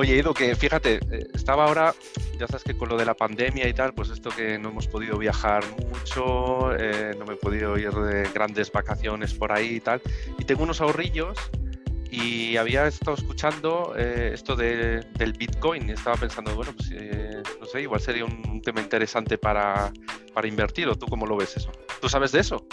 Oye, Ido, que fíjate, eh, estaba ahora, ya sabes que con lo de la pandemia y tal, pues esto que no hemos podido viajar mucho, eh, no me he podido ir de grandes vacaciones por ahí y tal, y tengo unos ahorrillos y había estado escuchando eh, esto del Bitcoin y estaba pensando, bueno, pues no sé, igual sería un tema interesante para, para invertir, ¿o tú cómo lo ves eso? ¿Tú sabes de eso?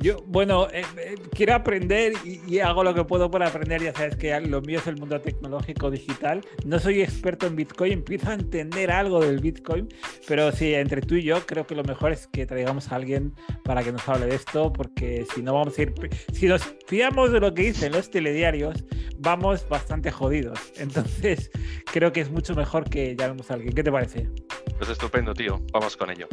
Yo, bueno, eh, eh, quiero aprender y, hago lo que puedo para aprender. Ya sabes que lo mío es el mundo tecnológico digital. No soy experto en Bitcoin, empiezo a entender algo del Bitcoin, pero sí, entre tú y yo creo que lo mejor es que traigamos a alguien para que nos hable de esto, porque si no vamos a ir, si nos fiamos de lo que dicen los telediarios, vamos bastante jodidos. Entonces, creo que es mucho mejor que llamemos a alguien. ¿Qué te parece? Pues estupendo, tío. Vamos con ello.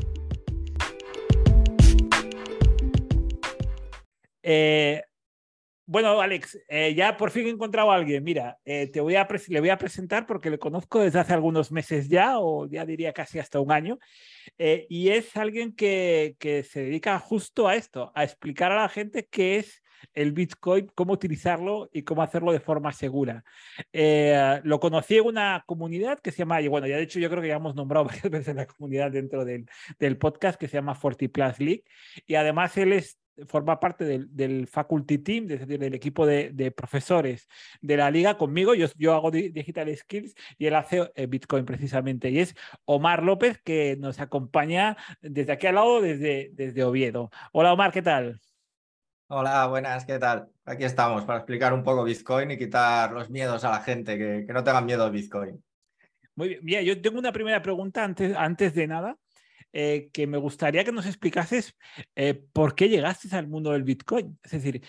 Eh, bueno, Alex, eh, ya por fin he encontrado a alguien. Mira, eh, te voy a le voy a presentar porque le conozco desde hace algunos meses ya, o ya diría casi hasta un año, y es alguien que, que, se dedica justo a esto, a explicar a la gente qué es el Bitcoin, cómo utilizarlo y cómo hacerlo de forma segura. lo conocí en una comunidad que se llama, y bueno, ya de hecho yo creo que ya hemos nombrado varias veces la comunidad dentro del, del podcast que se llama Forty Plus League, y además él es forma parte del, faculty team, es decir, del equipo de, profesores de la liga conmigo. Yo, yo hago digital skills y él hace eh, Bitcoin precisamente. Y es Omar López que nos acompaña desde aquí al lado, desde, desde Oviedo. Hola Omar, ¿qué tal? Hola, buenas, ¿qué tal? Aquí estamos para explicar un poco Bitcoin y quitar los miedos a la gente, que, que no tengan miedo al Bitcoin. Muy bien, Mira, yo tengo una primera pregunta antes, antes de nada. Eh, que me gustaría que nos explicases eh, por qué llegaste al mundo del Bitcoin. Es decir,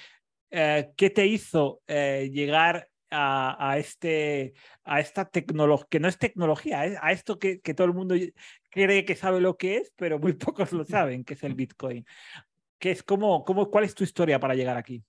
eh, ¿qué te hizo llegar a, este, a esta tecnología, que no es tecnología, a esto que, todo el mundo cree que sabe lo que es, pero muy pocos lo saben, que es el Bitcoin? ¿Qué es, cómo, cómo, ¿Cuál es tu historia para llegar aquí?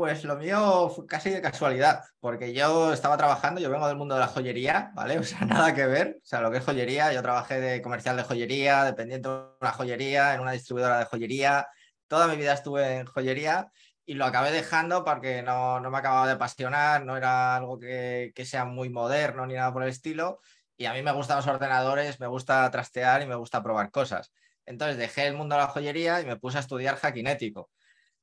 Pues lo mío fue casi de casualidad, porque yo estaba trabajando, yo vengo del mundo de la joyería, ¿vale? O sea, nada que ver. O sea, lo que es joyería, yo trabajé de comercial de joyería, dependiente de una joyería, en una distribuidora de joyería. Toda mi vida estuve en joyería y lo acabé dejando porque no, no me acababa de apasionar, no era algo que, que sea muy moderno ni nada por el estilo. Y a mí me gustan los ordenadores, me gusta trastear y me gusta probar cosas. Entonces dejé el mundo de la joyería y me puse a estudiar hackinético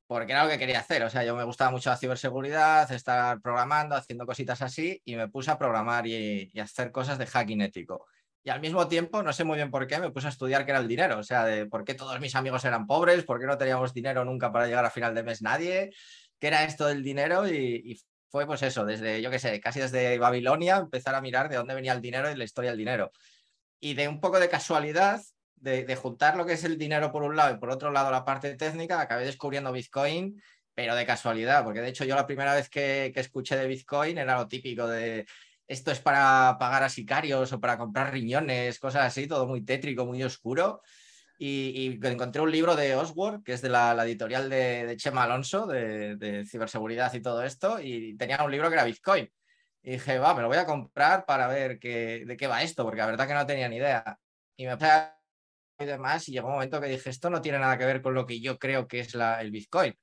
porque era lo que quería hacer. O sea, yo me gustaba mucho la ciberseguridad, estar programando, haciendo cositas así, y me puse a programar y, hacer cosas de hacking ético. Y al mismo tiempo, no sé muy bien por qué, me puse a estudiar qué era el dinero. O sea, de por qué todos mis amigos eran pobres, por qué no teníamos dinero nunca para llegar a final de mes nadie, qué era esto del dinero. Y, fue pues eso, desde, yo qué sé, casi desde Babilonia, empezar a mirar de dónde venía el dinero y la historia del dinero. Y de un poco de casualidad, de, juntar lo que es el dinero por un lado y por otro lado la parte técnica, acabé descubriendo Bitcoin, pero de casualidad, porque de hecho yo la primera vez que, escuché de Bitcoin era lo típico de esto es para pagar a sicarios o para comprar riñones, cosas así, todo muy tétrico, muy oscuro. Y, encontré un libro de Oswald, que es de la, editorial de, Chema Alonso, de, ciberseguridad y todo esto, y tenía un libro que era Bitcoin. Y dije, va, me lo voy a comprar para ver qué, de qué va esto, porque la verdad que no tenía ni idea. Y me y demás, y llegó un momento que dije, esto no tiene nada que ver con lo que yo creo que es el Bitcoin.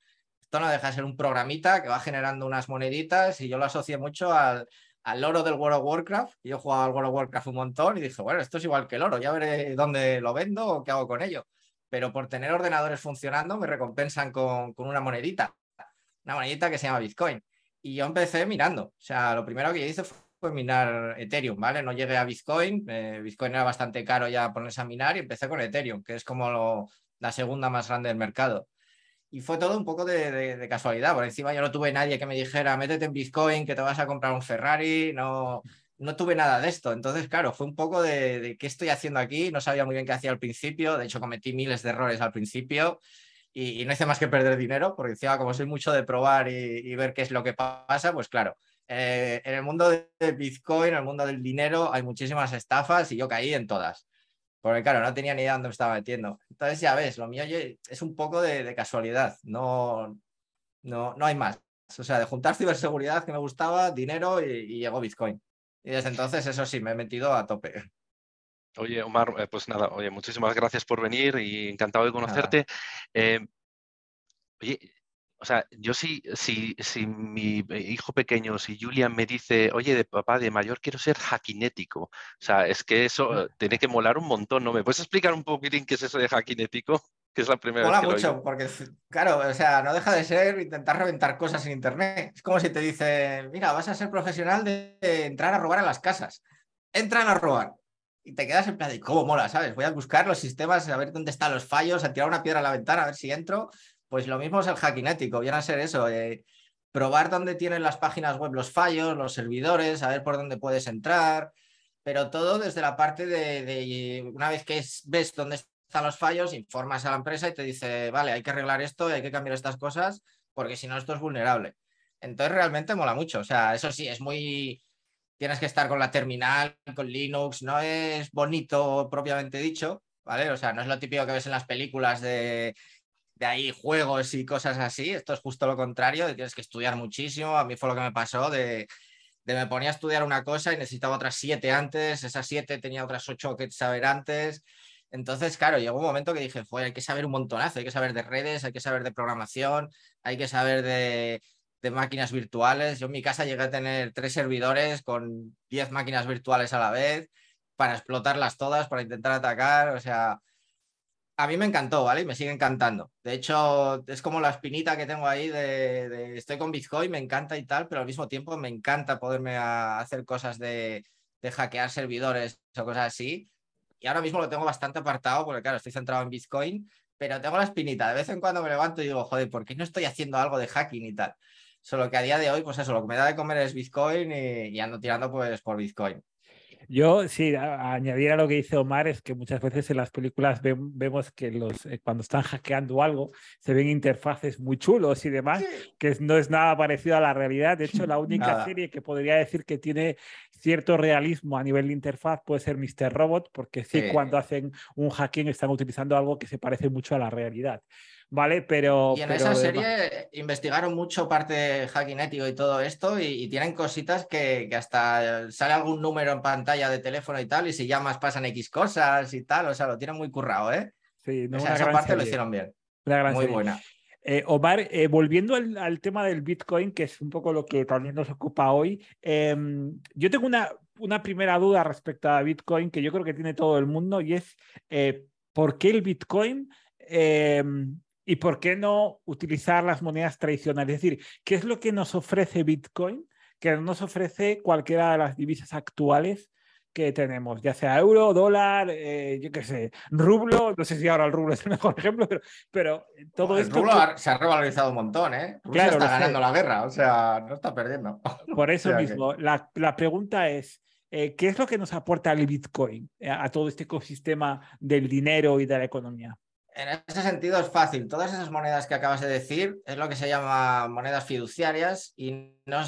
Esto no deja de ser un programita que va generando unas moneditas y yo lo asocié mucho al, al oro del World of Warcraft. Yo jugaba al World of Warcraft un montón y dije, bueno, esto es igual que el oro, ya veré dónde lo vendo o qué hago con ello. Pero por tener ordenadores funcionando me recompensan con, con una monedita, una monedita que se llama Bitcoin. Y yo empecé mirando. O sea, lo primero que hice fue minar Ethereum, ¿vale? No llegué a Bitcoin, eh, Bitcoin era bastante caro ya ponerse a minar y empecé con Ethereum, que es como la segunda más grande del mercado. Y fue todo un poco de, casualidad, por encima yo no tuve nadie que me dijera, métete en Bitcoin, que te vas a comprar un Ferrari, no, no tuve nada de esto. Entonces, claro, fue un poco de, qué estoy haciendo aquí, no sabía muy bien qué hacía al principio, de hecho cometí miles de errores al principio y, no hice más que perder dinero, porque encima como soy mucho de probar y ver qué es lo que pasa, pues claro, eh, en el mundo de Bitcoin, en el mundo del dinero, hay muchísimas estafas y yo caí en todas. Porque claro, no tenía ni idea dónde me estaba metiendo. Entonces ya ves, lo mío es un poco de, casualidad, no, no, no hay más. O sea, de juntar ciberseguridad que me gustaba, dinero y, llegó Bitcoin. Y desde entonces, eso sí, me he metido a tope. Oye, Omar, eh, pues nada, oye, muchísimas gracias por venir y encantado de conocerte. Eh, oye, o sea, yo sí, si, si mi hijo pequeño, si Julian me dice, oye, de papá, de mayor quiero ser hackinético, o sea, es que eso tiene que molar un montón, ¿no? ¿Me puedes explicar un poquitín qué es eso de hackinético? Que es la primera Mola vez que mucho, porque, claro, o sea, no deja de ser intentar reventar cosas en Internet. Es como si te dicen, mira, vas a ser profesional de entrar a robar a las casas. Entran a robar. Y te quedas en plan de, ¿cómo mola, sabes? Voy a buscar los sistemas, a ver dónde están los fallos, a tirar una piedra a la ventana, a ver si entro. Pues lo mismo es el hackinético, viene a ser eso, eh, probar dónde tienen las páginas web los fallos, los servidores, a ver por dónde puedes entrar, pero todo desde la parte de, una vez que ves dónde están los fallos, informas a la empresa y te dice, vale, hay que arreglar esto hay que cambiar estas cosas porque si no esto es vulnerable. Entonces realmente mola mucho, o sea, eso sí, es muy... Tienes que estar con la terminal, con Linux, no es bonito propiamente dicho, ¿vale? O sea, no es lo típico que ves en las películas de de ahí juegos y cosas así. Esto es justo lo contrario, de tienes que estudiar muchísimo. A mí fue lo que me pasó de, de me ponía a estudiar una cosa y necesitaba otras siete antes, esas siete tenía otras ocho que saber antes. Entonces, claro, llegó un momento que dije, hay que saber un montonazo, hay que saber de redes, hay que saber de programación, hay que saber de, de máquinas virtuales. Yo en mi casa llegué a tener tres servidores con diez máquinas virtuales a la vez para explotarlas todas, para intentar atacar. O sea, a mí me encantó, ¿vale? Y me sigue encantando. De hecho, es como la espinita que tengo ahí de, estoy con Bitcoin, me encanta y tal, pero al mismo tiempo me encanta poderme hacer cosas de, hackear servidores o cosas así. Y ahora mismo lo tengo bastante apartado porque, claro, estoy centrado en Bitcoin, pero tengo la espinita. De vez en cuando me levanto y digo, joder, ¿por qué no estoy haciendo algo de hacking y tal? Solo que a día de hoy, pues eso, lo que me da de comer es Bitcoin y, y ando tirando pues por Bitcoin. Yo sí, añadir a lo que dice Omar es que muchas veces en las películas vemos que los, eh, cuando están hackeando algo se ven interfaces muy chulos y demás, que no es nada parecido a la realidad. De hecho, la única serie que podría decir que tiene cierto realismo a nivel de interfaz puede ser Mr. Robot, porque sí, cuando hacen un hacking están utilizando algo que se parece mucho a la realidad. ¿Vale? Pero... Y en esa serie investigaron mucho parte hacking ético y todo esto y, tienen cositas que, hasta sale algún número en pantalla de teléfono y tal y si llamas pasan X cosas y tal, o sea, lo tienen muy currado, ¿eh? Sí, esa parte lo hicieron bien. muy buena. Eh, Omar, eh, volviendo al, tema del Bitcoin, que es un poco lo que también nos ocupa hoy, em, yo tengo una, una primera duda respecto a Bitcoin que yo creo que tiene todo el mundo y es eh, ¿por qué el Bitcoin em, ¿Y por qué no utilizar las monedas tradicionales? Es decir, ¿qué es lo que nos ofrece Bitcoin que no nos ofrece cualquiera de las divisas actuales que tenemos, ya sea euro, dólar, eh, yo qué sé, rublo, no sé si ahora el rublo es el mejor ejemplo, pero, pero todo esto... El rublo se ha revalorizado un montón, ¿eh? Rusia está ganando la guerra, o sea, no está perdiendo. Por eso mismo, la, la, pregunta es, eh, ¿qué es lo que nos aporta el Bitcoin eh, a todo este ecosistema del dinero y de la economía? En ese sentido es fácil. Todas esas monedas que acabas de decir es lo que se llama monedas fiduciarias y no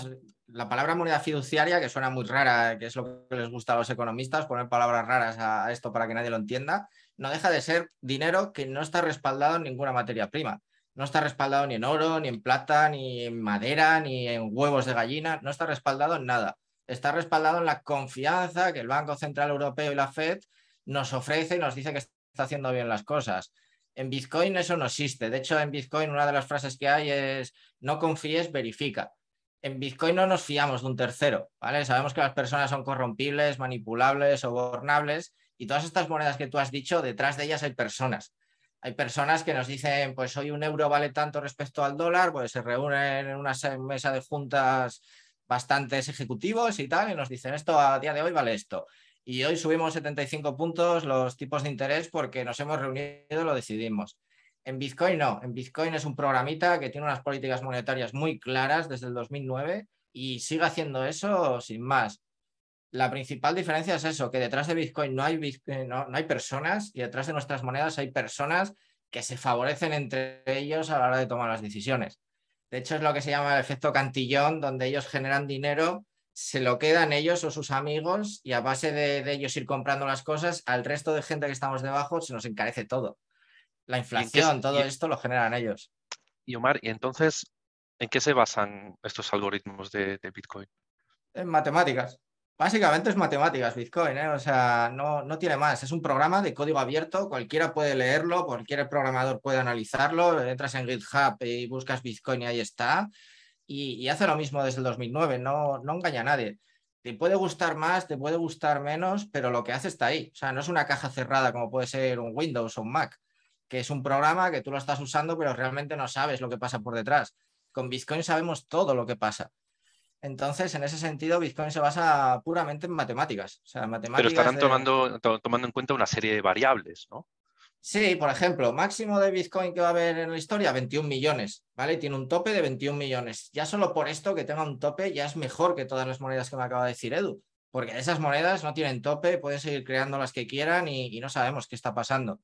la palabra moneda fiduciaria, que suena muy rara, que es lo que les gusta a los economistas, poner palabras raras a esto para que nadie lo entienda, no deja de ser dinero que no está respaldado en ninguna materia prima. No está respaldado ni en oro, ni en plata, ni en madera, ni en huevos de gallina, no está respaldado en nada. Está respaldado en la confianza que el Banco Central Europeo y la Fed nos ofrece y nos dice que está haciendo bien las cosas. En Bitcoin eso no existe. De hecho, en Bitcoin una de las frases que hay es no confíes, verifica. En Bitcoin no nos fiamos de un tercero, ¿vale? Sabemos que las personas son corrompibles, manipulables, sobornables y todas estas monedas que tú has dicho, detrás de ellas hay personas. Hay personas que nos dicen, pues hoy un euro vale tanto respecto al dólar, pues se reúnen en una mesa de juntas bastantes ejecutivos y tal, y nos dicen esto a día de hoy vale esto y hoy subimos 75 puntos los tipos de interés porque nos hemos reunido y lo decidimos. En Bitcoin no, en Bitcoin es un programita que tiene unas políticas monetarias muy claras desde el 2009 y sigue haciendo eso sin más. La principal diferencia es eso, que detrás de Bitcoin no hay, no, no hay personas y detrás de nuestras monedas hay personas que se favorecen entre ellos a la hora de tomar las decisiones. De hecho, es lo que se llama el efecto cantillón, donde ellos generan dinero se lo quedan ellos o sus amigos y a base de, ellos ir comprando las cosas, al resto de gente que estamos debajo se nos encarece todo. La inflación, todo esto lo generan ellos. Y Omar, ¿y entonces en qué se basan estos algoritmos de, Bitcoin? En matemáticas. Básicamente es matemáticas Bitcoin, ¿eh? o sea, no, no tiene más. Es un programa de código abierto, cualquiera puede leerlo, cualquier programador puede analizarlo. Entras en GitHub y buscas Bitcoin y ahí está. Y, hace lo mismo desde el 2009, no, no engaña a nadie. Te puede gustar más, te puede gustar menos, pero lo que hace está ahí. O sea, no es una caja cerrada como puede ser un Windows o un Mac, que es un programa que tú lo estás usando, pero realmente no sabes lo que pasa por detrás. Con Bitcoin sabemos todo lo que pasa. Entonces, en ese sentido, Bitcoin se basa puramente en matemáticas. O sea, matemáticas Pero estarán tomando, tomando en cuenta una serie de variables, ¿no? Sí, por ejemplo, máximo de Bitcoin que va a haber en la historia, 21 millones, ¿vale? Tiene un tope de 21 millones. Ya solo por esto que tenga un tope ya es mejor que todas las monedas que me acaba de decir Edu, porque esas monedas no tienen tope, pueden seguir creando las que quieran y, no sabemos qué está pasando.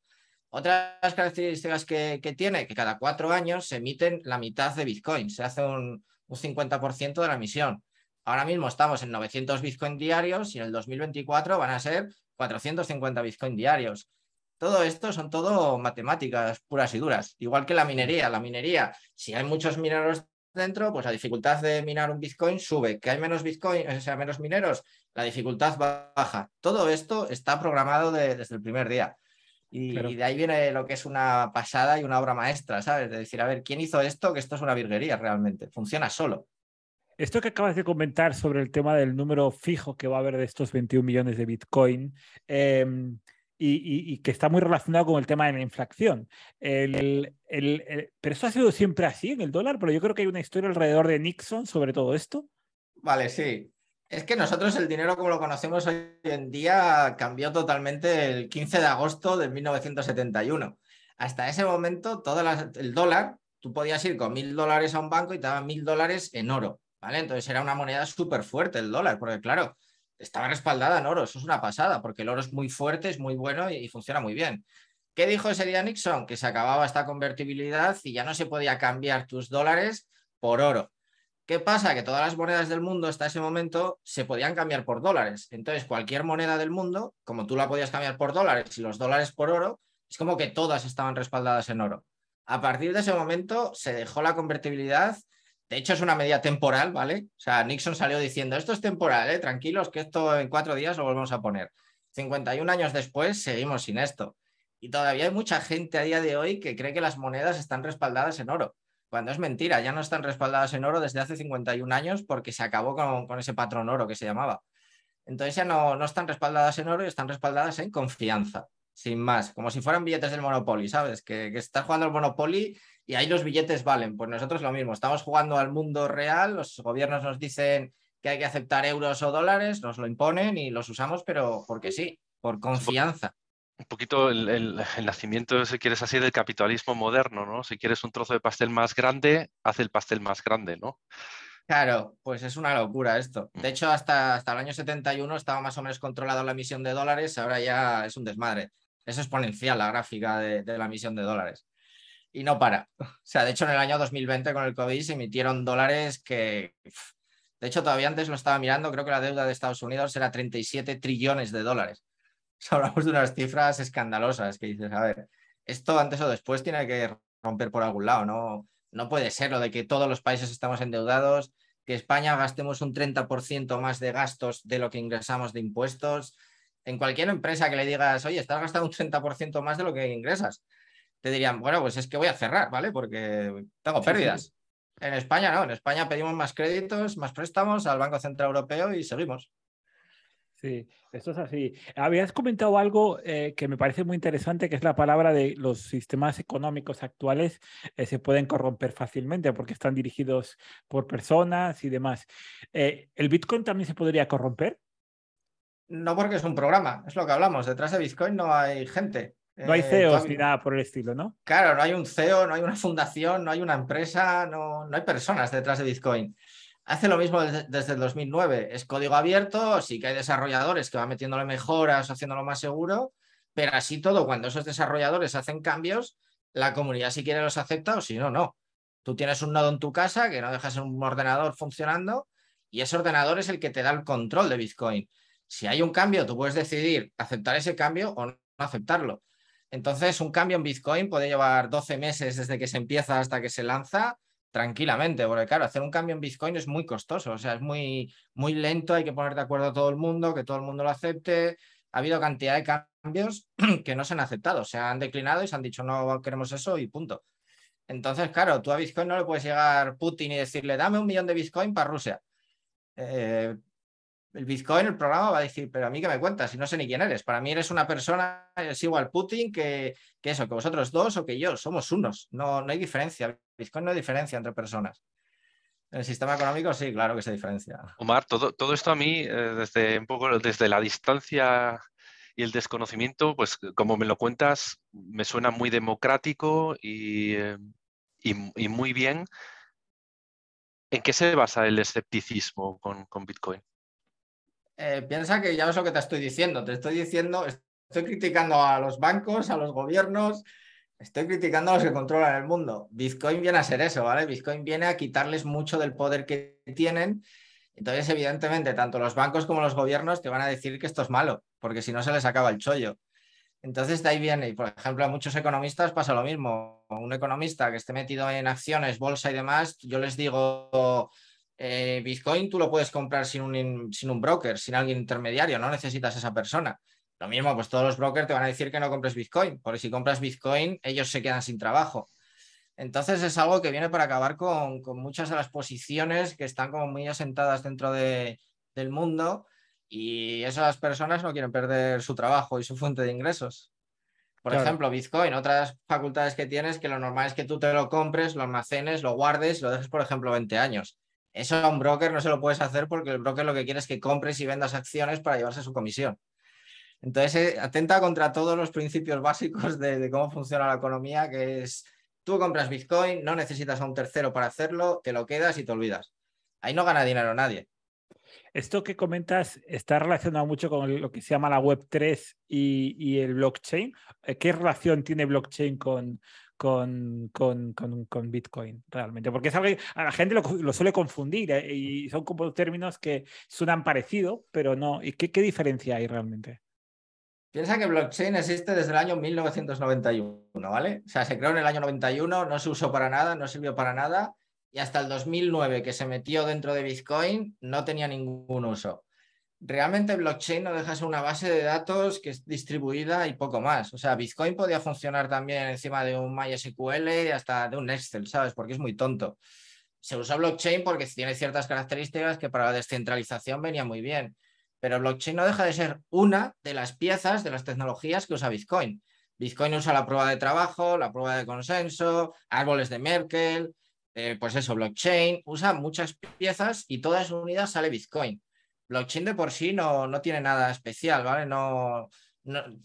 Otras características que, tiene, que cada cuatro años se emiten la mitad de Bitcoin, se hace un, un 50% de la emisión. Ahora mismo estamos en 900 Bitcoin diarios y en el 2024 van a ser 450 Bitcoin diarios. Todo esto son todo matemáticas puras y duras, igual que la minería. La minería, si hay muchos mineros dentro, pues la dificultad de minar un Bitcoin sube. Que hay menos Bitcoin, o sea, menos mineros, la dificultad baja. Todo esto está programado desde el primer día. Y, de ahí viene lo que es una pasada y una obra maestra, ¿sabes? De decir, a ver, ¿quién hizo esto? Que esto es una virguería realmente. Funciona solo. Esto que acabas de comentar sobre el tema del número fijo que va a haber de estos 21 millones de Bitcoin em, y, que está muy relacionado con el tema de la inflación. Pero eso ha sido siempre así en el dólar, pero yo creo que hay una historia alrededor de Nixon sobre todo esto. Vale, sí. Es que nosotros el dinero como lo conocemos hoy en día cambió totalmente el 15 de agosto de 1971. Hasta ese momento, todo el dólar, tú podías ir con mil dólares a un banco y te daban mil dólares en oro, ¿vale? Entonces era una moneda súper fuerte el dólar, porque claro, estaba respaldada en oro, eso es una pasada, porque el oro es muy fuerte, es muy bueno y, funciona muy bien. ¿Qué dijo ese día Nixon? Que se acababa esta convertibilidad y ya no se podía cambiar tus dólares por oro. ¿Qué pasa? Que todas las monedas del mundo hasta ese momento se podían cambiar por dólares. Entonces, cualquier moneda del mundo, como tú la podías cambiar por dólares y los dólares por oro, es como que todas estaban respaldadas en oro. A partir de ese momento se dejó la convertibilidad. De hecho, es una medida temporal, ¿vale? O sea, Nixon salió diciendo, esto es temporal, ¿eh? tranquilos, que esto en cuatro días lo volvemos a poner. 51 años después seguimos sin esto. Y todavía hay mucha gente a día de hoy que cree que las monedas están respaldadas en oro cuando es mentira, ya no están respaldadas en oro desde hace 51 años porque se acabó con, ese patrón oro que se llamaba. Entonces ya no, no están respaldadas en oro y están respaldadas en confianza, sin más, como si fueran billetes del Monopoly, ¿sabes? Que, que estás jugando al Monopoly y ahí los billetes valen. Pues nosotros lo mismo, estamos jugando al mundo real, los gobiernos nos dicen que hay que aceptar euros o dólares, nos lo imponen y los usamos, pero porque sí, por confianza un poquito el, nacimiento, si quieres así, del capitalismo moderno, ¿no? Si quieres un trozo de pastel más grande, haz el pastel más grande, ¿no? Claro, pues es una locura esto. De mm. hecho, hasta, hasta el año 71 estaba más o menos controlado la emisión de dólares, ahora ya es un desmadre. Es exponencial la gráfica de, la emisión de dólares. Y no para. O sea, de hecho, en el año 2020 con el COVID se emitieron dólares que... De hecho, todavía antes lo estaba mirando, creo que la deuda de Estados Unidos era 37 trillones de dólares. hablamos de unas cifras escandalosas que dices, a ver, esto antes o después tiene que romper por algún lado, ¿no? No puede ser lo de que todos los países estamos endeudados, que España gastemos un 30% más de gastos de lo que ingresamos de impuestos. En cualquier empresa que le digas, oye, estás gastando un 30% más de lo que ingresas, te dirían, bueno, pues es que voy a cerrar, ¿vale? Porque tengo pérdidas. En España no, en España pedimos más créditos, más préstamos al Banco Central Europeo y seguimos. Sí, esto es así. Habías comentado algo eh, que me parece muy interesante, que es la palabra de los sistemas económicos actuales eh, se pueden corromper fácilmente porque están dirigidos por personas y demás. Eh, ¿El Bitcoin también se podría corromper? No porque es un programa, es lo que hablamos. Detrás de Bitcoin no hay gente. No hay CEOs ni nada por el estilo, ¿no? Claro, no hay un CEO, no hay una fundación, no hay una empresa, no, no hay personas detrás de Bitcoin hace lo mismo desde, el 2009. Es código abierto, sí que hay desarrolladores que van metiéndole mejoras, haciéndolo más seguro, pero así todo, cuando esos desarrolladores hacen cambios, la comunidad si quiere los acepta o si no, no. Tú tienes un nodo en tu casa que no dejas un ordenador funcionando y ese ordenador es el que te da el control de Bitcoin. Si hay un cambio, tú puedes decidir aceptar ese cambio o no aceptarlo. Entonces, un cambio en Bitcoin puede llevar 12 meses desde que se empieza hasta que se lanza tranquilamente, porque claro, hacer un cambio en Bitcoin es muy costoso, o sea, es muy, muy lento, hay que poner de acuerdo a todo el mundo, que todo el mundo lo acepte. Ha habido cantidad de cambios que no se han aceptado, se han declinado y se han dicho no queremos eso y punto. Entonces, claro, tú a Bitcoin no le puedes llegar Putin y decirle dame un millón de Bitcoin para Rusia. Eh, el Bitcoin, el programa va a decir, pero a mí que me cuentas, si no sé ni quién eres. Para mí eres una persona, es igual Putin que, que eso, que vosotros dos o que yo, somos unos. No, no hay diferencia. Bitcoin no hay diferencia entre personas. En el sistema económico sí, claro que se diferencia. Omar, todo, todo esto a mí, eh, desde un poco desde la distancia y el desconocimiento, pues como me lo cuentas, me suena muy democrático y, eh, y, muy bien. ¿En qué se basa el escepticismo con, con Bitcoin? Eh, piensa que ya es lo que te estoy diciendo. Te estoy diciendo, estoy criticando a los bancos, a los gobiernos, estoy criticando a los que controlan el mundo. Bitcoin viene a ser eso, ¿vale? Bitcoin viene a quitarles mucho del poder que tienen. Entonces, evidentemente, tanto los bancos como los gobiernos te van a decir que esto es malo, porque si no se les acaba el chollo. Entonces, de ahí viene, y por ejemplo, a muchos economistas pasa lo mismo. Un economista que esté metido en acciones, bolsa y demás, yo les digo, eh, Bitcoin tú lo puedes comprar sin un, sin un broker, sin alguien intermediario, no necesitas esa persona. Lo mismo, pues todos los brokers te van a decir que no compres Bitcoin, porque si compras Bitcoin, ellos se quedan sin trabajo. Entonces es algo que viene para acabar con, muchas de las posiciones que están como muy asentadas dentro de, del mundo y esas personas no quieren perder su trabajo y su fuente de ingresos. Por ejemplo, Bitcoin, otras facultades que tienes que lo normal es que tú te lo compres, lo almacenes, lo guardes, lo dejes, por ejemplo, 20 años. Eso a un broker no se lo puedes hacer porque el broker lo que quiere es que compres y vendas acciones para llevarse su comisión. Entonces, eh, atenta contra todos los principios básicos de, cómo funciona la economía, que es, tú compras Bitcoin, no necesitas a un tercero para hacerlo, te lo quedas y te olvidas. Ahí no gana dinero nadie. Esto que comentas está relacionado mucho con lo que se llama la Web3 y, y el blockchain. Eh, ¿Qué relación tiene blockchain con, con, con, con, Bitcoin realmente, porque es algo que a la gente lo, suele confundir eh, y son como términos que suenan parecido, pero no. ¿Y qué, qué diferencia hay realmente? Piensa que blockchain existe desde el año 1991, ¿vale? O sea, se creó en el año 91, no se usó para nada, no sirvió para nada, y hasta el 2009 que se metió dentro de Bitcoin no tenía ningún uso realmente blockchain no deja de ser una base de datos que es distribuida y poco más. O sea, Bitcoin podía funcionar también encima de un MySQL hasta de un Excel, ¿sabes? Porque es muy tonto. Se usa blockchain porque tiene ciertas características que para la descentralización venía muy bien. Pero blockchain no deja de ser una de las piezas de las tecnologías que usa Bitcoin. Bitcoin usa la prueba de trabajo, la prueba de consenso, árboles de Merkel, eh, pues eso, blockchain, usa muchas piezas y todas unidas sale Bitcoin blockchain de por sí no, no tiene nada especial, ¿vale? No,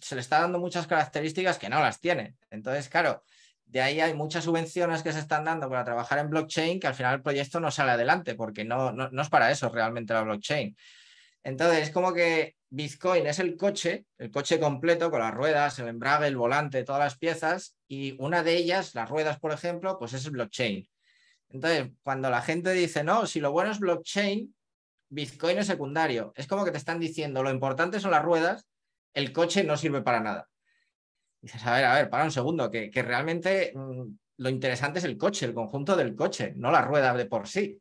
se le está dando muchas características que no las tiene. Entonces, claro, de ahí hay muchas subvenciones que se están dando para trabajar en blockchain que al final el proyecto no sale adelante porque no, no, no es para eso realmente la blockchain. Entonces, es como que Bitcoin es el coche, el coche completo con las ruedas, el embrague, el volante, todas las piezas, y una de ellas, las ruedas, por ejemplo, pues es el blockchain. Entonces, cuando la gente dice, no, si lo bueno es blockchain, Bitcoin es secundario. Es como que te están diciendo, lo importante son las ruedas, el coche no sirve para nada. dices, a ver, a ver, para un segundo, que, realmente mm, lo interesante es el coche, el conjunto del coche, no la rueda de por sí.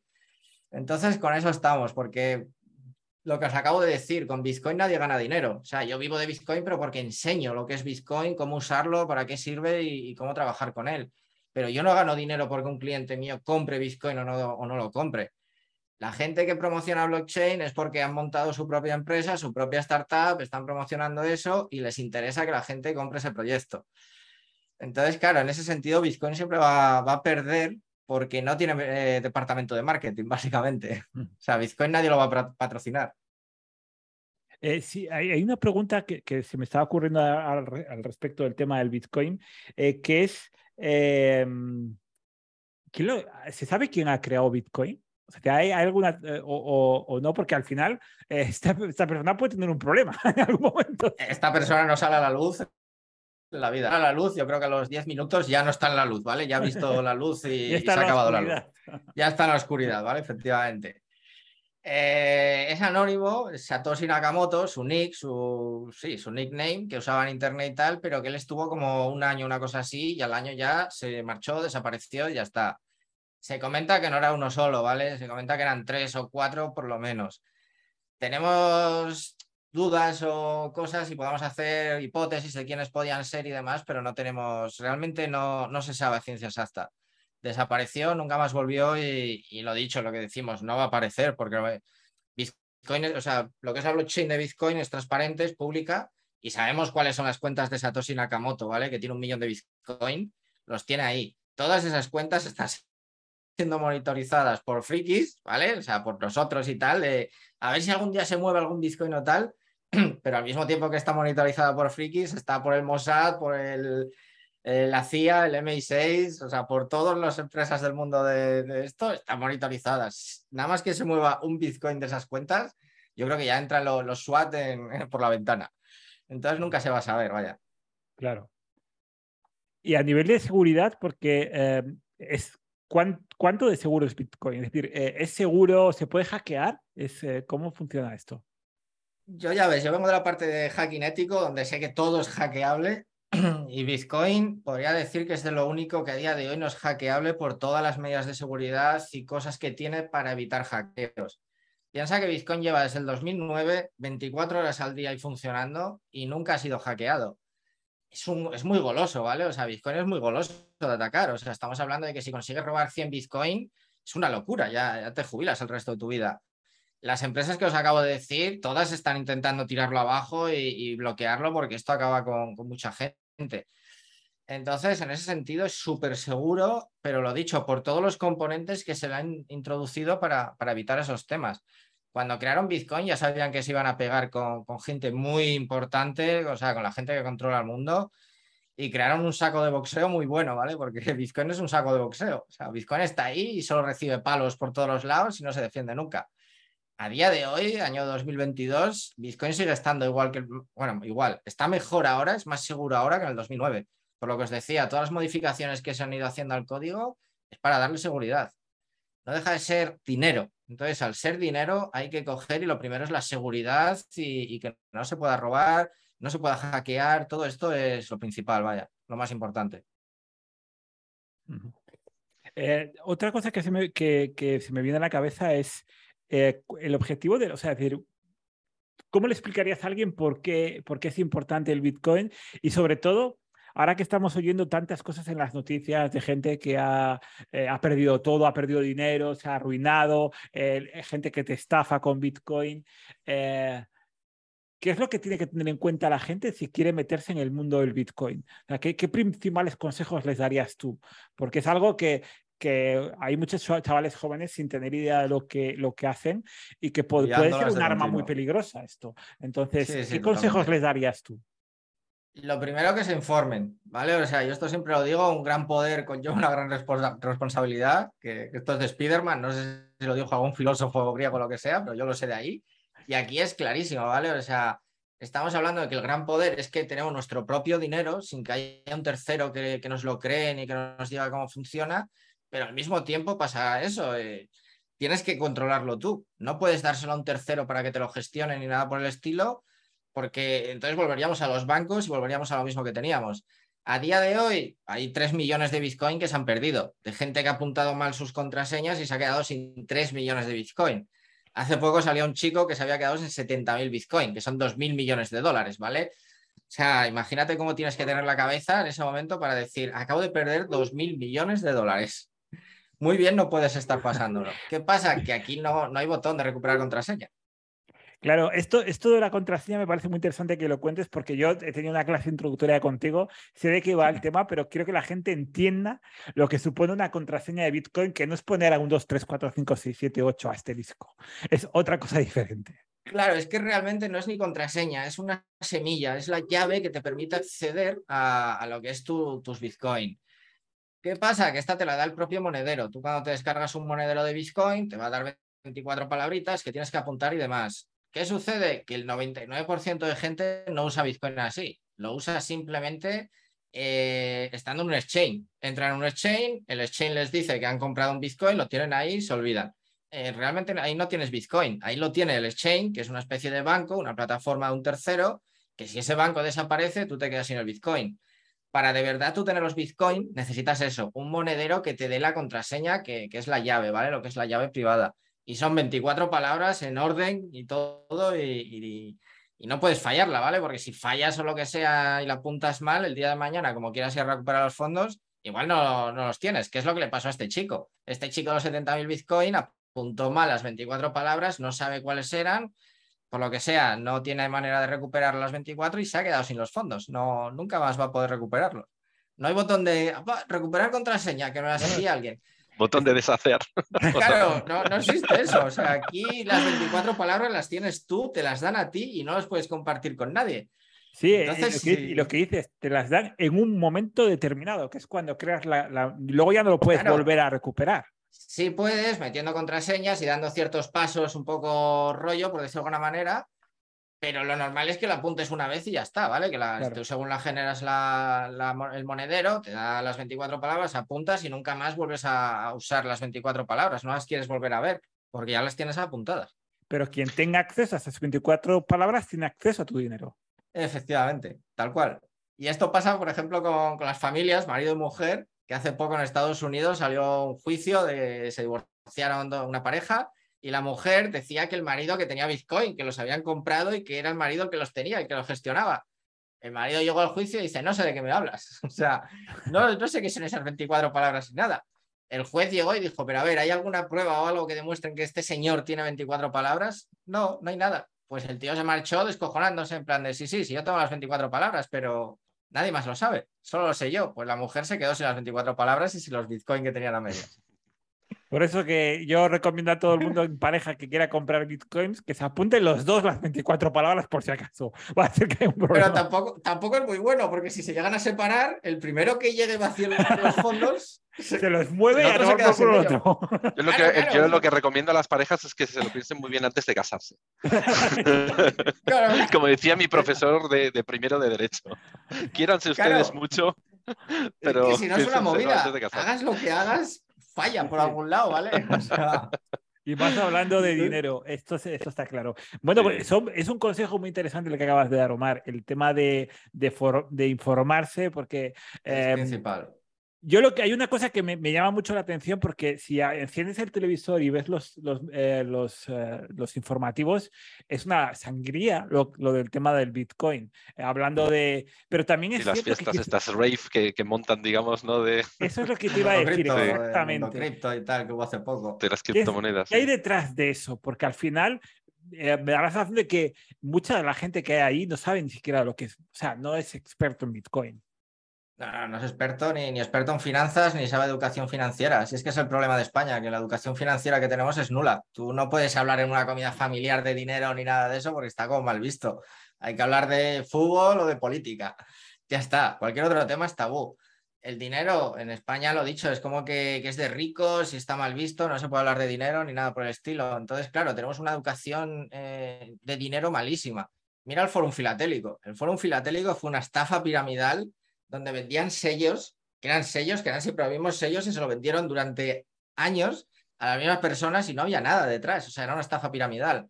Entonces, con eso estamos, porque lo que os acabo de decir, con Bitcoin nadie gana dinero. O sea, yo vivo de Bitcoin, pero porque enseño lo que es Bitcoin, cómo usarlo, para qué sirve y, cómo trabajar con él. Pero yo no gano dinero porque un cliente mío compre Bitcoin o no lo compre. La gente que promociona blockchain es porque han montado su propia empresa, su propia startup, están promocionando eso y les interesa que la gente compre ese proyecto. Entonces, claro, en ese sentido, Bitcoin siempre va, a perder porque no tiene eh, departamento de marketing, básicamente. O sea, Bitcoin nadie lo va a patrocinar. Eh, sí, hay, una pregunta que, se me estaba ocurriendo al, respecto del tema del Bitcoin, eh, que es, em, ¿se sabe quién ha creado Bitcoin? O sea, que hay, alguna, eh, o, no, porque al final eh, esta, persona puede tener un problema en algún momento. Esta persona no sale a la luz la vida. A la luz, yo creo que a los 10 minutos ya no está en la luz, ¿vale? Ya ha visto la luz y, se ha acabado la luz. Ya está en la oscuridad, ¿vale? Efectivamente. Eh, es anónimo, Satoshi Nakamoto, su nick, su, sí, su nickname que usaba en internet y tal, pero que él estuvo como un año, una cosa así, y al año ya se marchó, desapareció y ya está. Se comenta que no era uno solo, ¿vale? Se comenta que eran tres o cuatro por lo menos. Tenemos dudas o cosas y podemos hacer hipótesis de quiénes podían ser y demás, pero no tenemos, realmente no, no se sabe ciencia exacta. Desapareció, nunca más volvió y, y, lo dicho, lo que decimos, no va a aparecer porque Bitcoin, o sea, lo que es la blockchain de Bitcoin es transparente, es pública y sabemos cuáles son las cuentas de Satoshi Nakamoto, ¿vale? Que tiene un millón de Bitcoin, los tiene ahí. Todas esas cuentas están siendo monitorizadas por frikis, ¿vale? O sea, por nosotros y tal, a ver si algún día se mueve algún Bitcoin o tal, pero al mismo tiempo que está monitorizada por frikis, está por el Mossad, por el, la CIA, el MI6, o sea, por todas las empresas del mundo de, esto, están monitorizadas. Nada más que se mueva un Bitcoin de esas cuentas, yo creo que ya entran los, SWAT por la ventana. Entonces nunca se va a saber, vaya. Claro. Y a nivel de seguridad, porque eh, es ¿cuánto de seguro es Bitcoin? Es decir, eh, ¿es seguro? ¿Se puede hackear? Es, eh, ¿Cómo funciona esto? Yo ya ves, yo vengo de la parte de hacking ético, donde sé que todo es hackeable. Y Bitcoin podría decir que es de lo único que a día de hoy no es hackeable por todas las medidas de seguridad y cosas que tiene para evitar hackeos. Piensa que Bitcoin lleva desde el 2009 24 horas al día y funcionando y nunca ha sido hackeado es, muy goloso, ¿vale? O sea, Bitcoin es muy goloso de atacar. O sea, estamos hablando de que si consigues robar 100 Bitcoin, es una locura, ya, ya te jubilas el resto de tu vida. Las empresas que os acabo de decir, todas están intentando tirarlo abajo y, bloquearlo porque esto acaba con, con, mucha gente. Entonces, en ese sentido, es súper seguro, pero lo dicho, por todos los componentes que se le han introducido para, para evitar esos temas cuando crearon Bitcoin ya sabían que se iban a pegar con, gente muy importante, o sea, con la gente que controla el mundo, y crearon un saco de boxeo muy bueno, ¿vale? Porque Bitcoin es un saco de boxeo. O sea, Bitcoin está ahí y solo recibe palos por todos los lados y no se defiende nunca. A día de hoy, año 2022, Bitcoin sigue estando igual que, bueno, igual, está mejor ahora, es más seguro ahora que en el 2009. Por lo que os decía, todas las modificaciones que se han ido haciendo al código es para darle seguridad. No deja de ser dinero, entonces, al ser dinero, hay que coger y lo primero es la seguridad y, que no se pueda robar, no se pueda hackear. Todo esto es lo principal, vaya, lo más importante. Eh, otra cosa que se, me, que, se me viene a la cabeza es eh, el objetivo de, o sea, decir, ¿cómo le explicarías a alguien por qué, por qué es importante el Bitcoin? Y sobre todo, ahora que estamos oyendo tantas cosas en las noticias de gente que ha, eh, ha perdido todo, ha perdido dinero, se ha arruinado, eh, gente que te estafa con Bitcoin. Eh, ¿Qué es lo que tiene que tener en cuenta la gente si quiere meterse en el mundo del Bitcoin? ¿qué, principales consejos les darías tú? Porque es algo que, que hay muchos chavales jóvenes sin tener idea de lo que, lo que hacen y que puede, ser un arma muy peligrosa esto. Entonces, ¿qué consejos les darías tú? Lo primero que se informen, ¿vale? O sea, yo esto siempre lo digo, un gran poder conlleva una gran responsabilidad, que, esto es de Spiderman, no sé si lo dijo algún filósofo griego o lo que sea, pero yo lo sé de ahí. Y aquí es clarísimo, ¿vale? O sea, estamos hablando de que el gran poder es que tenemos nuestro propio dinero sin que haya un tercero que, nos lo cree ni que nos diga cómo funciona, pero al mismo tiempo pasa eso. Eh, tienes que controlarlo tú. No puedes dárselo a un tercero para que te lo gestione ni nada por el estilo porque entonces volveríamos a los bancos y volveríamos a lo mismo que teníamos. A día de hoy hay 3 millones de Bitcoin que se han perdido, de gente que ha apuntado mal sus contraseñas y se ha quedado sin 3 millones de Bitcoin. Hace poco salió un chico que se había quedado sin 70.000 Bitcoin, que son 2.000 millones de dólares, ¿vale? O sea, imagínate cómo tienes que tener la cabeza en ese momento para decir, acabo de perder 2.000 millones de dólares. Muy bien, no puedes estar pasándolo. ¿Qué pasa? Que aquí no, no hay botón de recuperar contraseña. Claro, esto, esto de la contraseña me parece muy interesante que lo cuentes porque yo he tenido una clase introductoria contigo, sé de qué va el tema, pero quiero que la gente entienda lo que supone una contraseña de Bitcoin, que no es poner a un 2, 3, 4, 5, 6, 7, 8 asterisco. Es otra cosa diferente. Claro, es que realmente no es ni contraseña, es una semilla, es la llave que te permite acceder a, lo que es tu, tus Bitcoin. ¿Qué pasa? Que esta te la da el propio monedero. Tú cuando te descargas un monedero de Bitcoin te va a dar 24 palabritas que tienes que apuntar y demás. ¿Qué sucede? Que el 99% de gente no usa Bitcoin así, lo usa simplemente eh, estando en un exchange. Entran en un exchange, el exchange les dice que han comprado un Bitcoin, lo tienen ahí y se olvidan. Eh, realmente ahí no tienes Bitcoin, ahí lo tiene el exchange, que es una especie de banco, una plataforma de un tercero, que si ese banco desaparece, tú te quedas sin el Bitcoin. para de verdad tú tener los Bitcoin, necesitas eso, un monedero que te dé la contraseña, que, que es la llave, ¿vale? Lo que es la llave privada. Y son 24 palabras en orden y todo, y, y, no puedes fallarla, ¿vale? Porque si fallas o lo que sea y la apuntas mal, el día de mañana, como quieras ir a recuperar los fondos, igual no, no los tienes, ¿Qué es lo que le pasó a este chico. Este chico de los 70.000 Bitcoin apuntó mal las 24 palabras, no sabe cuáles eran, por lo que sea, no tiene manera de recuperar las 24 y se ha quedado sin los fondos. No, nunca más va a poder recuperarlos. No hay botón de recuperar contraseña que no la envíe alguien. Botón de deshacer. Claro, no, no, existe eso. O sea, aquí las 24 palabras las tienes tú, te las dan a ti y no las puedes compartir con nadie. Sí, Entonces, y lo que dices, te las dan en un momento determinado, que es cuando creas la. Luego ya no lo puedes volver a recuperar. Sí puedes, metiendo contraseñas y dando ciertos pasos un poco rollo, por decirlo de alguna manera, pero lo normal es que lo apuntes una vez y ya está, ¿vale? Que la, tú según la generas el monedero, te da las 24 palabras, apuntas y nunca más vuelves a, usar las 24 palabras, no las quieres volver a ver, porque ya las tienes apuntadas. Pero quien tenga acceso a esas 24 palabras tiene acceso a tu dinero. Efectivamente, tal cual. Y esto pasa, por ejemplo, con, con las familias, marido y mujer, que hace poco en Estados Unidos salió un juicio de se divorciaron una pareja y la mujer decía que el marido que tenía Bitcoin, que los habían comprado y que era el marido que los tenía y que los gestionaba. El marido llegó al juicio y dice, no sé de qué me hablas. O sea, no, no sé qué son esas 24 palabras y nada. El juez llegó y dijo, pero a ver, ¿hay alguna prueba o algo que demuestren que este señor tiene 24 palabras? No, no hay nada. Pues el tío se marchó descojonándose en plan de, sí, sí, sí, yo tengo las 24 palabras, pero Nadie más lo sabe, solo lo sé yo. Pues la mujer se quedó sin las 24 palabras y sin los bitcoins que tenía la media. Por eso que yo recomiendo a todo el mundo en pareja que quiera comprar bitcoins que se apunten los dos las 24 palabras por si acaso. Va a ser que hay un problema. Pero tampoco, tampoco es muy bueno, porque si se llegan a separar, el primero que llegue vacío los fondos se, los mueve y a por otro. Yo lo, que, yo lo que recomiendo a las parejas es que se lo piensen muy bien antes de casarse. Como decía mi profesor de, de primero de Derecho. Quiéranse ustedes mucho, pero. Es que si no es una movida, hagas lo que hagas, falla por algún lado, ¿vale? Y más hablando de dinero, esto, esto está claro. Bueno, pues es un consejo muy interesante el que acabas de dar, Omar, el tema de, de, informarse, porque... Es em, principal yo lo que hay una cosa que me, llama mucho la atención porque si enciendes el televisor y ves los, los, eh, los, eh, los, informativos, es una sangría lo, lo del tema del Bitcoin. Eh, hablando de... Pero también es... Y las fiestas, estas rave que, que, montan, digamos, ¿no? De... Eso es lo que te iba a decir, exactamente. cripto y tal, que hubo hace poco. De las criptomonedas. ¿Qué, hay detrás de eso? Porque al final... me da la sensación de que mucha de la gente que hay ahí no sabe ni siquiera lo que es, o sea, no es experto en Bitcoin. No, no, es experto ni, ni, experto en finanzas ni sabe educación financiera. Si es que es el problema de España, que la educación financiera que tenemos es nula. Tú no puedes hablar en una comida familiar de dinero ni nada de eso porque está como mal visto. Hay que hablar de fútbol o de política. Ya está. Cualquier otro tema es tabú. El dinero en España, lo dicho, es como que, es de ricos y está mal visto, no se puede hablar de dinero ni nada por el estilo. Entonces, claro, tenemos una educación eh, de dinero malísima. Mira el Fórum Filatélico. El Fórum Filatélico fue una estafa piramidal donde vendían sellos, que eran sellos, que eran siempre los mismos sellos y se lo vendieron durante años a las mismas personas y no había nada detrás, o sea, era una estafa piramidal.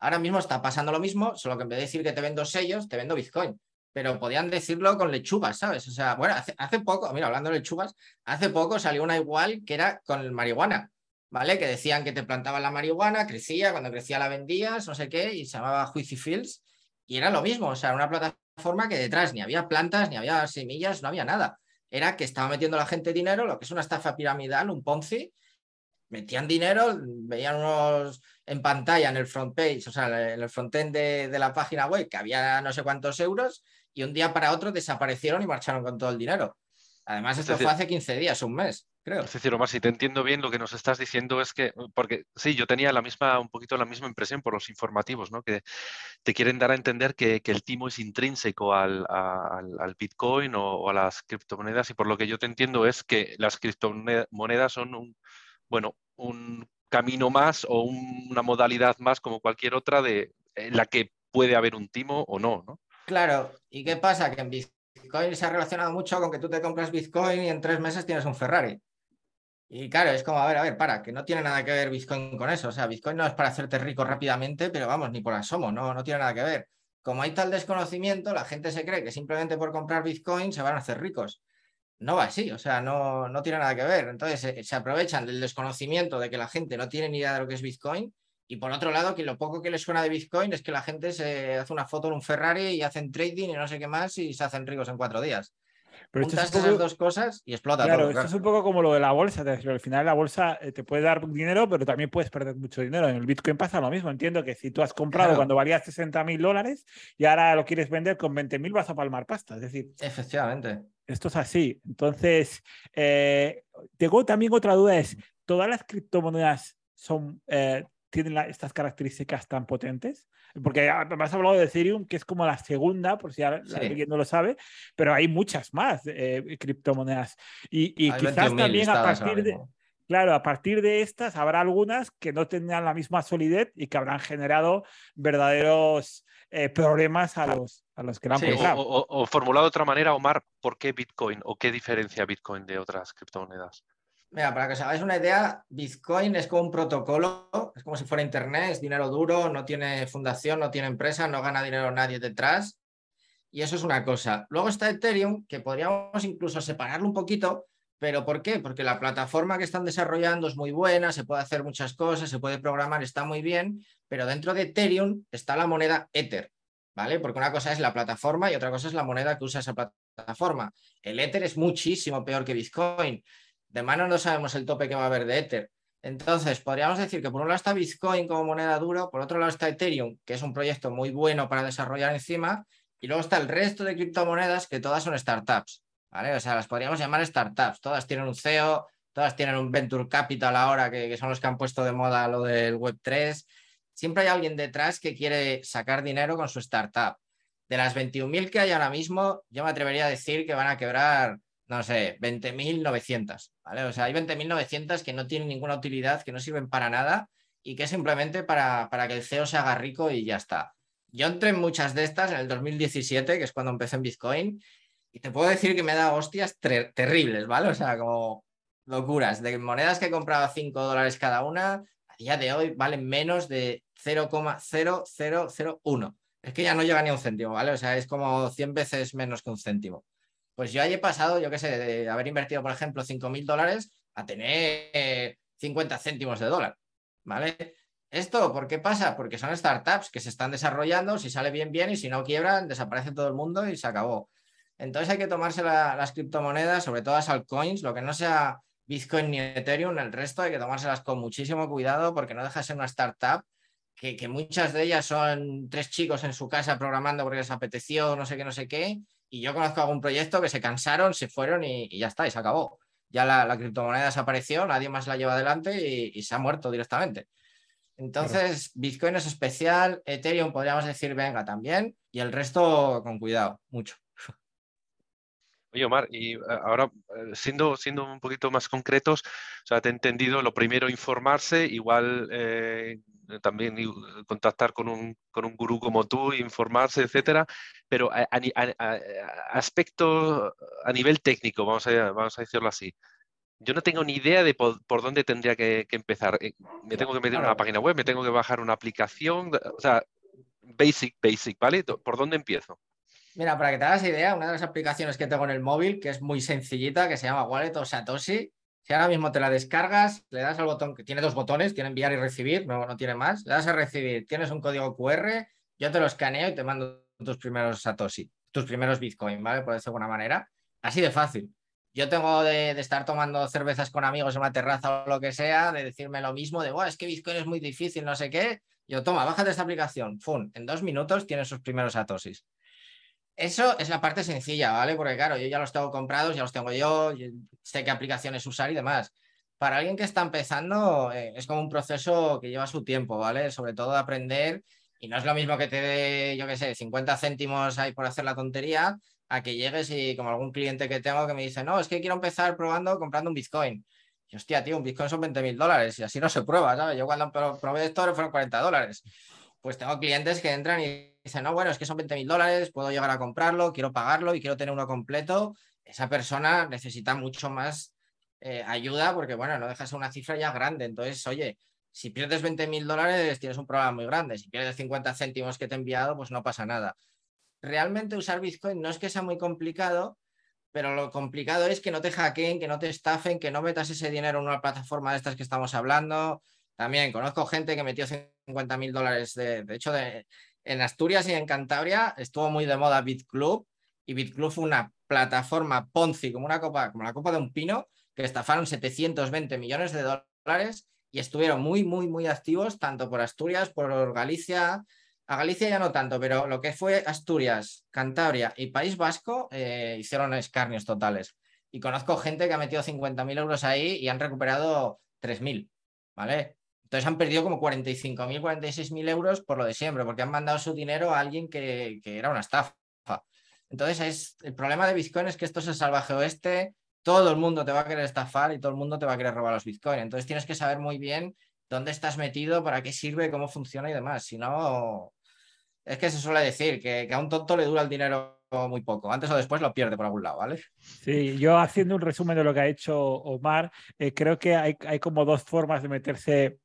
Ahora mismo está pasando lo mismo, solo que en vez de decir que te vendo sellos, te vendo Bitcoin. Pero podían decirlo con lechugas, ¿sabes? O sea, bueno, hace, poco, mira, hablando de lechugas, hace poco salió una igual que era con marihuana, ¿vale? Que decían que te plantaban la marihuana, crecía, cuando crecía la vendías, no sé qué, y se llamaba Juicy Fields, y era lo mismo, o sea, una plataforma forma que detrás ni había plantas, ni había semillas, no había nada. Era que estaba metiendo la gente dinero, lo que es una estafa piramidal, un Ponzi. Metían dinero, veían unos en pantalla en el front page, o sea, en el frontend de, de la página web, que había no sé cuántos euros, y un día para otro desaparecieron y marcharon con todo el dinero. Además, esto fue hace 15 días, un mes. Es decir, Omar, si te entiendo bien, lo que nos estás diciendo es que, porque sí, yo tenía la misma, un poquito la misma impresión por los informativos, ¿no? Que te quieren dar a entender que, el timo es intrínseco al, Bitcoin o, a las criptomonedas, y por lo que yo te entiendo es que las criptomonedas son un, bueno, un camino más o una modalidad más como cualquier otra de en la que puede haber un timo o no, ¿no? Claro, ¿y qué pasa? Que en Bitcoin se ha relacionado mucho con que tú te compras Bitcoin y en tres meses tienes un Ferrari. Y claro, es como, a ver, a ver, para, que no tiene nada que ver Bitcoin con eso. O sea, Bitcoin no es para hacerte rico rápidamente, pero vamos, ni por asomo, no, no tiene nada que ver. como hay tal desconocimiento, la gente se cree que simplemente por comprar Bitcoin se van a hacer ricos. No va así, o sea, no, no tiene nada que ver. Entonces se, se aprovechan del desconocimiento de que la gente no tiene ni idea de lo que es Bitcoin y por otro lado, que lo poco que les suena de Bitcoin es que la gente se hace una foto en un Ferrari y hacen trading y no sé qué más y se hacen ricos en cuatro días. Pero Juntas esas dos cosas y explota claro, todo. Esto es un poco como lo de la bolsa. Al final la bolsa eh, te puede dar dinero, pero también puedes perder mucho dinero. En el Bitcoin pasa lo mismo. Entiendo que si tú has comprado cuando valía 60 mil dólares y ahora lo quieres vender con 20 mil, vas a palmar pasta. Es decir, efectivamente. Esto es así. Entonces, eh, tengo también otra duda: es, ¿todas las criptomonedas son eh, tienen estas características tan potentes? Porque me has hablado de Ethereum, que es como la segunda, por si alguien no lo sabe, pero hay muchas más eh, criptomonedas. Y, quizás también a partir de... Claro, a partir de estas habrá algunas que no tendrán la misma solidez y que habrán generado verdaderos eh, problemas a los, a los que la han sí, o, o, formulado de otra manera, Omar, ¿por qué Bitcoin o qué diferencia Bitcoin de otras criptomonedas? Mira, para que os hagáis una idea, Bitcoin es como un protocolo, es como si fuera Internet, es dinero duro, no tiene fundación, no tiene empresa, no gana dinero nadie detrás. Y eso es una cosa. Luego está Ethereum, que podríamos incluso separarlo un poquito, pero ¿por qué? Porque la plataforma que están desarrollando es muy buena, se puede hacer muchas cosas, se puede programar, está muy bien, pero dentro de Ethereum está la moneda Ether, ¿vale? Porque una cosa es la plataforma y otra cosa es la moneda que usa esa plataforma. El Ether es muchísimo peor que Bitcoin de mano no sabemos el tope que va a haber de Ether. Entonces, podríamos decir que por un lado está Bitcoin como moneda duro, por otro lado está Ethereum, que es un proyecto muy bueno para desarrollar encima, y luego está el resto de criptomonedas que todas son startups, ¿vale? O sea, las podríamos llamar startups, todas tienen un CEO, todas tienen un venture capital ahora, que, que son los que han puesto de moda lo del Web3. Siempre hay alguien detrás que quiere sacar dinero con su startup. De las 21.000 que hay ahora mismo, yo me atrevería a decir que van a quebrar no sé, 20.900, ¿vale? O sea, hay 20.900 que no tienen ninguna utilidad, que no sirven para nada y que es simplemente para, para que el CEO se haga rico y ya está. Yo entré en muchas de estas en el 2017, que es cuando empecé en Bitcoin, y te puedo decir que me da hostias terribles, ¿vale? O sea, como locuras, de monedas que he comprado a 5 dólares cada una, a día de hoy valen menos de 0,0001. Es que ya no llega ni a un céntimo, ¿vale? O sea, es como 100 veces menos que un céntimo. Pues yo he pasado, yo qué sé, de haber invertido, por ejemplo, 5.000 dólares a tener 50 céntimos de dólar, ¿vale? ¿Esto por qué pasa? Porque son startups que se están desarrollando, si sale bien, bien, y si no quiebran, desaparece todo el mundo y se acabó. Entonces hay que tomarse las criptomonedas, sobre todo las altcoins, lo que no sea Bitcoin ni Ethereum, el resto hay que tomárselas con muchísimo cuidado porque no deja de ser una startup que, que, muchas de ellas son tres chicos en su casa programando porque les apeteció, no sé qué, no sé qué, y yo conozco algún proyecto que se cansaron, se fueron y, ya está, y se acabó. Ya la, criptomoneda desapareció, nadie más la lleva adelante y, se ha muerto directamente. Entonces, Bitcoin es especial, Ethereum podríamos decir, venga, también, y el resto con cuidado, mucho. Oye, Omar, y eh, ahora eh, siendo, siendo un poquito más concretos, o sea, te he entendido lo primero, informarse, igual eh, también contactar con un, con un gurú como tú, informarse, etcétera, pero a, aspecto a nivel técnico, vamos a, vamos a decirlo así. Yo no tengo ni idea de por, dónde tendría que, empezar. Me tengo que meter en una página web, me tengo que bajar una aplicación, o sea, basic, basic, ¿vale? ¿Por dónde empiezo? Mira, para que te hagas idea, una de las aplicaciones que tengo en el móvil, que es muy sencillita, que se llama Wallet o Satoshi, si ahora mismo te la descargas, le das al botón, que tiene dos botones, tiene enviar y recibir, no, no tiene más, le das a recibir, tienes un código QR, yo te lo escaneo y te mando tus primeros Satoshi, tus primeros Bitcoin, ¿vale? Por decirlo de alguna manera. Así de fácil. Yo tengo de, estar tomando cervezas con amigos en una terraza o lo que sea, de decirme lo mismo, de, es que Bitcoin es muy difícil, no sé qué. Yo, toma, bájate esta aplicación, ¡fum! En dos minutos tienes sus primeros Satoshis. Eso es la parte sencilla, ¿vale? Porque claro, yo ya los tengo comprados, ya los tengo yo, sé qué aplicaciones usar y demás. Para alguien que está empezando, eh, es como un proceso que lleva su tiempo, ¿vale? Sobre todo de aprender y no es lo mismo que te dé, yo qué sé, 50 céntimos ahí por hacer la tontería, a que llegues y como algún cliente que tengo que me dice, no, es que quiero empezar probando comprando un Bitcoin. Y hostia, tío, un Bitcoin son 20 mil dólares y así no se prueba, ¿sabes? Yo cuando probé esto fueron 40 dólares. Pues tengo clientes que entran y dice, no, bueno, es que son 20 mil dólares, puedo llegar a comprarlo, quiero pagarlo y quiero tener uno completo, esa persona necesita mucho más eh, ayuda porque, bueno, no dejas una cifra ya grande. Entonces, oye, Si pierdes 20 mil dólares, tienes un problema muy grande. Si pierdes 50 céntimos que te he enviado, pues no pasa nada. Realmente usar Bitcoin no es que sea muy complicado, pero lo complicado es que no te hackeen, que no te estafen, que no metas ese dinero en una plataforma de estas que estamos hablando. También conozco gente que metió 50 mil dólares. De, de hecho, de, en Asturias y en Cantabria estuvo muy de moda BitClub y BitClub fue una plataforma Ponzi como una copa, como la copa de un pino, que estafaron 720 millones de dólares y estuvieron muy, muy, muy activos tanto por Asturias, por Galicia. A Galicia ya no tanto, pero lo que fue Asturias, Cantabria y País Vasco eh, hicieron escarnios totales. Y conozco gente que ha metido 50.000 euros ahí y han recuperado 3.000, ¿vale? Entonces han perdido como 45.000, 46.000 euros por lo de siempre, porque han mandado su dinero a alguien que, era una estafa. Entonces es, el problema de Bitcoin es que esto es el salvaje oeste, todo el mundo te va a querer estafar y todo el mundo te va a querer robar los Bitcoin. Entonces tienes que saber muy bien dónde estás metido, para qué sirve, cómo funciona y demás. Si no, es que se suele decir que, a un tonto le dura el dinero muy poco. Antes o después lo pierde por algún lado, ¿vale? Sí, yo haciendo un resumen de lo que ha hecho Omar, eh, creo que hay, hay, como dos formas de meterse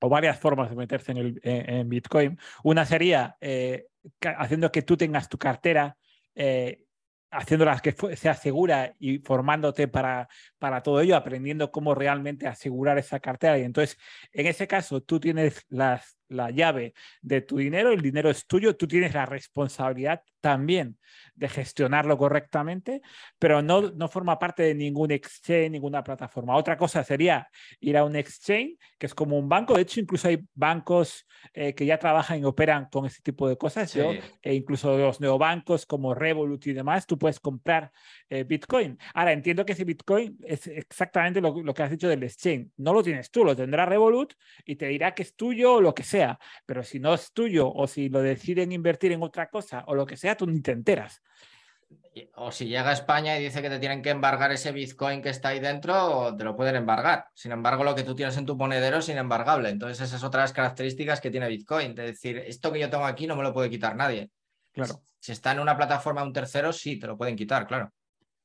o varias formas de meterse en, el, en, Bitcoin. Una sería eh, haciendo que tú tengas tu cartera, eh, haciéndola que sea segura y formándote para, para todo ello, aprendiendo cómo realmente asegurar esa cartera. Y entonces, en ese caso, tú tienes las, la llave de tu dinero, el dinero es tuyo, tú tienes la responsabilidad también de gestionarlo correctamente, pero no, no forma parte de ningún exchange, ninguna plataforma. Otra cosa sería ir a un exchange, que es como un banco. De hecho, incluso hay bancos eh, que ya trabajan y operan con ese tipo de cosas. e incluso los neobancos como Revolut y demás, tú puedes comprar eh, Bitcoin. Ahora, entiendo que ese Bitcoin es exactamente lo, lo, que has dicho del exchange. No lo tienes tú, lo tendrá Revolut y te dirá que es tuyo o lo que sea. Pero si no es tuyo o si lo deciden invertir en otra cosa o lo que sea, tú ni te enteras. O si llega a España y dice que te tienen que embargar ese Bitcoin que está ahí dentro, te lo pueden embargar. Sin embargo, lo que tú tienes en tu monedero es inembargable. Entonces, esas otras características que tiene Bitcoin. Es decir, esto que yo tengo aquí no me lo puede quitar nadie. Claro. Si está en una plataforma de un tercero, sí, te lo pueden quitar, claro.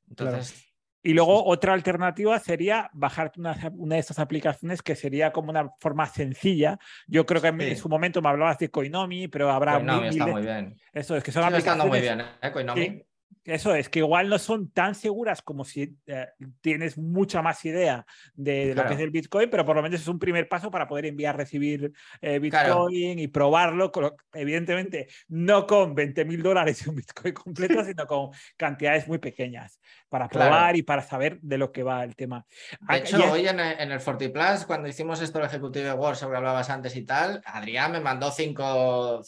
Entonces. Y luego otra alternativa sería bajarte una, de estas aplicaciones que sería como una forma sencilla. Yo creo que en, su momento me hablabas de Coinomi, pero habrá... Coinomi está muy bien. Eso es que son aplicaciones... estando muy bien, ¿eh? Coinomi. Eso es, que igual no son tan seguras como si eh, tienes mucha más idea de, lo que es el Bitcoin, pero por lo menos es un primer paso para poder enviar, recibir eh, Bitcoin y probarlo. evidentemente, no con 20 mil dólares un Bitcoin completo, sino con cantidades muy pequeñas para probar y para saber de lo que va el tema. De hecho, hoy en, el FortiPlus, cuando hicimos esto el Ejecutivo de Word, sobre hablabas antes y tal, Adrián me mandó 5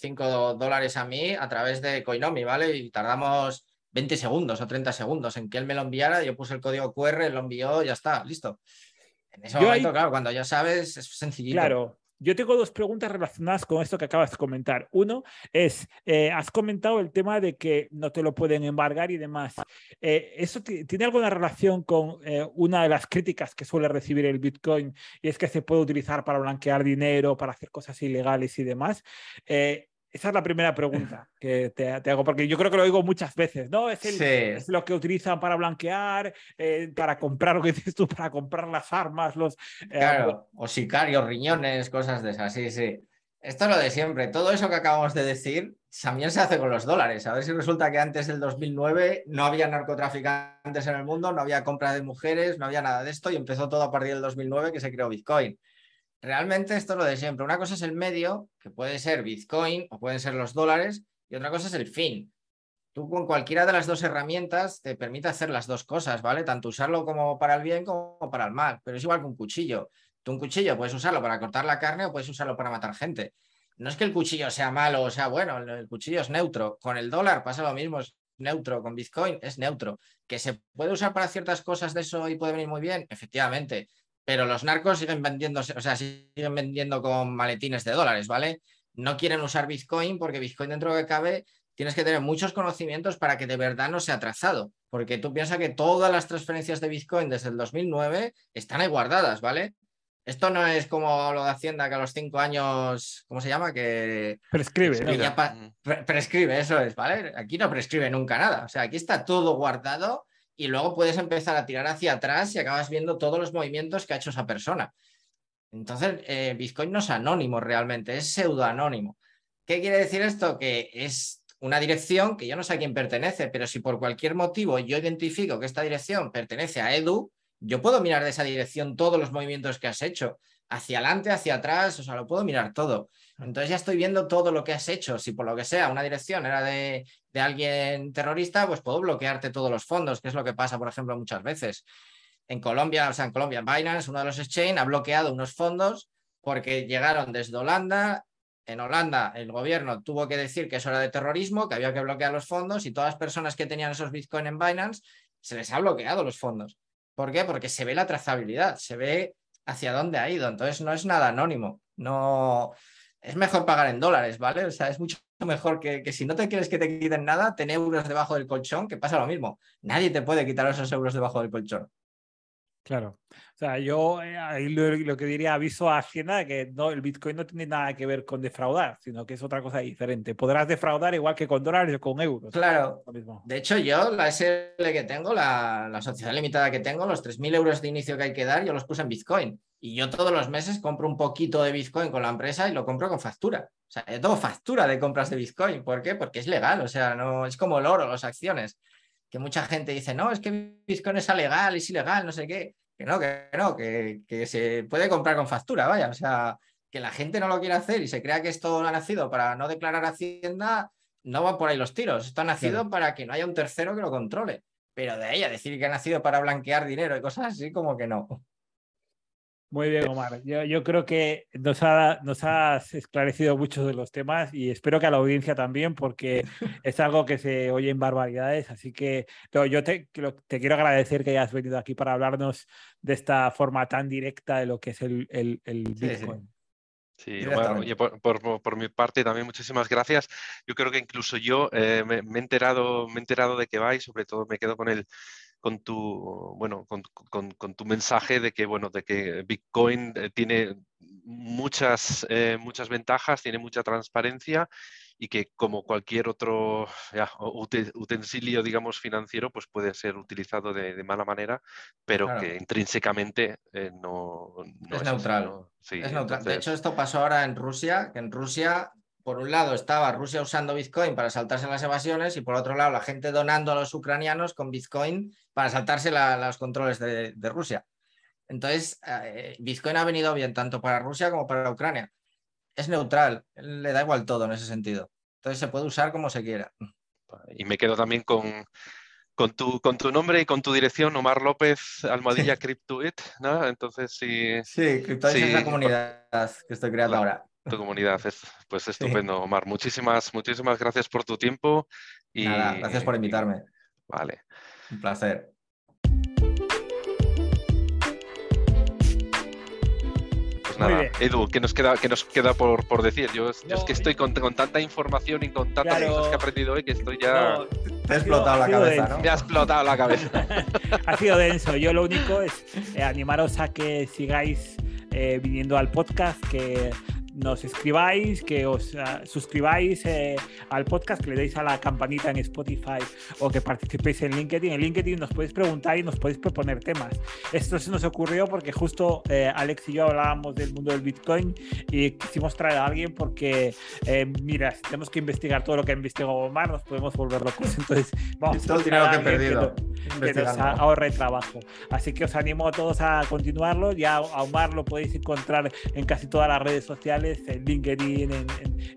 dólares a mí a través de Coinomi, ¿vale? Y tardamos 20 segundos o 30 segundos en que él me lo enviara, yo puse el código QR, lo envió, ya está, listo. En ese momento, claro, cuando ya sabes, es sencillito. Claro, yo tengo dos preguntas relacionadas con esto que acabas de comentar. Uno es, eh, has comentado el tema de que no te lo pueden embargar y demás. Eh, ¿Eso tiene alguna relación con eh, una de las críticas que suele recibir el Bitcoin y es que se puede utilizar para blanquear dinero, para hacer cosas ilegales y demás? Esa es la primera pregunta que te, hago, porque yo creo que lo digo muchas veces, ¿no? Es, es lo que utilizan para blanquear, eh, para comprar lo que dices tú, para comprar las armas, los... Eh, claro, o sicarios, riñones, cosas de esas, sí, sí. Esto es lo de siempre. Todo eso que acabamos de decir también se hace con los dólares. A ver si resulta que antes del 2009 no había narcotraficantes en el mundo, no había compra de mujeres, no había nada de esto y empezó todo a partir del 2009 que se creó Bitcoin realmente esto es lo de siempre. Una cosa es el medio, que puede ser Bitcoin o pueden ser los dólares, y otra cosa es el fin. Tú con cualquiera de las dos herramientas te permite hacer las dos cosas, ¿vale? Tanto usarlo como para el bien como para el mal, pero es igual que un cuchillo. Tú un cuchillo puedes usarlo para cortar la carne o puedes usarlo para matar gente. No es que el cuchillo sea malo o sea bueno, el cuchillo es neutro. Con el dólar pasa lo mismo, es neutro. Con Bitcoin es neutro. ¿Que se puede usar para ciertas cosas de eso y puede venir muy bien? Efectivamente pero los narcos siguen vendiéndose, o sea, siguen vendiendo con maletines de dólares, ¿vale? No quieren usar Bitcoin porque Bitcoin dentro de que cabe tienes que tener muchos conocimientos para que de verdad no sea trazado, porque tú piensas que todas las transferencias de Bitcoin desde el 2009 están ahí guardadas, ¿vale? Esto no es como lo de Hacienda que a los cinco años, ¿cómo se llama? Que prescribe. prescribe, eso es, ¿vale? Aquí no prescribe nunca nada. O sea, aquí está todo guardado y luego puedes empezar a tirar hacia atrás y acabas viendo todos los movimientos que ha hecho esa persona. Entonces, eh, Bitcoin no es anónimo realmente, es pseudoanónimo. ¿Qué quiere decir esto? Que es una dirección que yo no sé a quién pertenece, pero si por cualquier motivo yo identifico que esta dirección pertenece a Edu, yo puedo mirar de esa dirección todos los movimientos que has hecho, hacia adelante, hacia atrás, o sea, lo puedo mirar todo. Entonces ya estoy viendo todo lo que has hecho. Si por lo que sea una dirección era de, de alguien terrorista, pues puedo bloquearte todos los fondos, que es lo que pasa, por ejemplo, muchas veces. En Colombia, o sea, en Colombia, Binance, uno de los exchange, ha bloqueado unos fondos porque llegaron desde Holanda en Holanda el gobierno tuvo que decir que eso era de terrorismo, que había que bloquear los fondos y todas las personas que tenían esos Bitcoin en Binance se les ha bloqueado los fondos. ¿Por qué? Porque se ve la trazabilidad, se ve hacia dónde ha ido. Entonces no es nada anónimo. No es mejor pagar en dólares, ¿vale? O sea, es mucho mejor que, que si no te quieres que te quiten nada, ten euros debajo del colchón, que pasa lo mismo. Nadie te puede quitar esos euros debajo del colchón. Claro. O sea, yo eh, ahí lo, que diría aviso a Hacienda que no, el Bitcoin no tiene nada que ver con defraudar, sino que es otra cosa diferente. Podrás defraudar igual que con dólares o con euros. Claro. De hecho, yo la SL que tengo, la, la sociedad limitada que tengo, los 3.000 euros de inicio que hay que dar, yo los puse en Bitcoin. Y yo todos los meses compro un poquito de Bitcoin con la empresa y lo compro con factura. O sea, yo tengo factura de compras de Bitcoin. ¿Por qué? Porque es legal. O sea, no es como el oro, las acciones que mucha gente dice, no, es que Bitcoin es ilegal, es ilegal, no sé qué. Que no, que no, que, que, se puede comprar con factura, vaya. O sea, que la gente no lo quiere hacer y se crea que esto ha nacido para no declarar Hacienda, no van por ahí los tiros. Esto ha nacido para que no haya un tercero que lo controle. Pero de ahí a decir que ha nacido para blanquear dinero y cosas así, como que no. Muy bien, Omar. Yo, yo creo que nos, ha, nos has esclarecido muchos de los temas y espero que a la audiencia también, porque es algo que se oye en barbaridades. Así que yo te, te quiero agradecer que hayas venido aquí para hablarnos de esta forma tan directa de lo que es el, el, el Bitcoin. Sí, bueno, por, por, por, mi parte también muchísimas gracias. Yo creo que incluso yo eh, me, me, he enterado, me he enterado de que va y sobre todo me quedo con el, con tu, bueno, con, con, con, tu mensaje de que, bueno, de que Bitcoin eh, tiene muchas, eh, muchas ventajas, tiene mucha transparencia y que como cualquier otro ya, utensilio, digamos, financiero, pues puede ser utilizado de, de mala manera, pero claro. que intrínsecamente eh, no, no, es, es neutral. Sí, es neutral. Entonces... De hecho, esto pasó ahora en Rusia, que en Rusia por un lado estaba Rusia usando Bitcoin para saltarse las evasiones y por otro lado la gente donando a los ucranianos con Bitcoin para saltarse la, los controles de, de, Rusia. Entonces, eh, Bitcoin ha venido bien tanto para Rusia como para Ucrania. Es neutral, le da igual todo en ese sentido. Entonces se puede usar como se quiera. Y me quedo también con, con tu, con tu nombre y con tu dirección, Omar López, Almohadilla Cryptoit, ¿no? Entonces, sí. Sí, Cryptoit sí, es la comunidad que estoy creando ahora tu comunidad. Es, pues estupendo, Omar. Muchísimas, muchísimas gracias por tu tiempo. Y, Nada, gracias por invitarme. Vale. Un placer. Pues nada, Edu, ¿qué nos queda, qué nos queda por, por decir? Yo, no, yo, es que estoy con, con, tanta información y con tantas claro, cosas que he aprendido hoy que estoy ya. No, te ha explotado la cabeza, denso. ¿no? Me ha explotado la cabeza. ha sido denso. Yo lo único es eh, animaros a que sigáis eh, viniendo al podcast, que nos escribáis, que os uh, suscribáis eh, al podcast, que le deis a la campanita en Spotify o que participéis en LinkedIn. En LinkedIn nos podéis preguntar y nos podéis proponer temas. Esto se nos ocurrió porque justo eh, Alex y yo hablábamos del mundo del Bitcoin y quisimos traer a alguien porque, eh, mira, si tenemos que investigar todo lo que ha investigado Omar, nos podemos volver locos. Entonces, vamos todo el dinero que he perdido. Que, que nos ahorre trabajo. Así que os animo a todos a continuarlo. Ya a Omar lo podéis encontrar en casi todas las redes sociales en LinkedIn, en,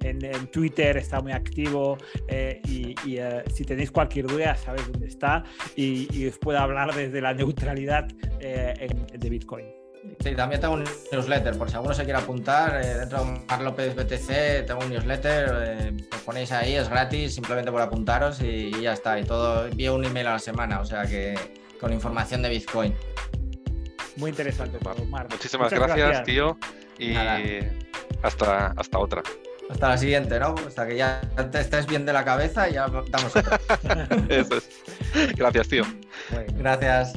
en, en, Twitter está muy activo eh, y, y uh, si tenéis cualquier duda sabéis dónde está y, y, os puedo hablar desde la neutralidad eh, de Bitcoin. Sí, también tengo un newsletter, por si alguno se quiere apuntar, eh, dentro de Mar López BTC tengo un newsletter, eh, lo ponéis ahí, es gratis, simplemente por apuntaros y, y, ya está. Y todo, envío un email a la semana, o sea que con información de Bitcoin. Muy interesante, Mar. Muchísimas gracias, gracias, tío. Y Nada hasta, hasta otra. Hasta la siguiente, ¿no? Hasta que ya te estés bien de la cabeza y ya damos otra. Eso es. Gracias, tío. Bueno, gracias.